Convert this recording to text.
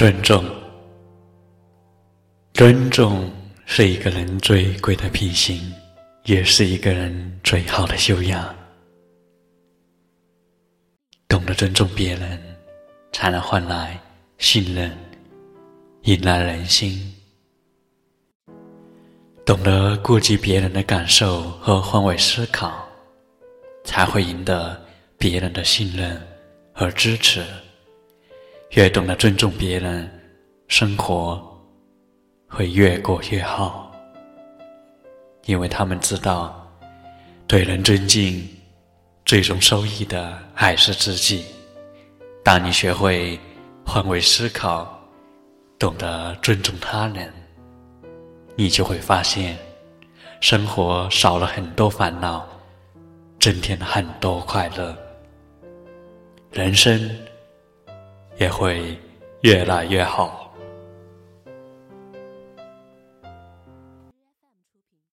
尊重，尊重是一个人最贵的品行，也是一个人最好的修养。懂得尊重别人，才能换来信任，引来人心。懂得顾及别人的感受和换位思考，才会赢得别人的信任和支持。越懂得尊重别人，生活会越过越好。因为他们知道，对人尊敬，最终受益的还是自己。当你学会换位思考，懂得尊重他人。你就会发现，生活少了很多烦恼，增添了很多快乐，人生也会越来越好。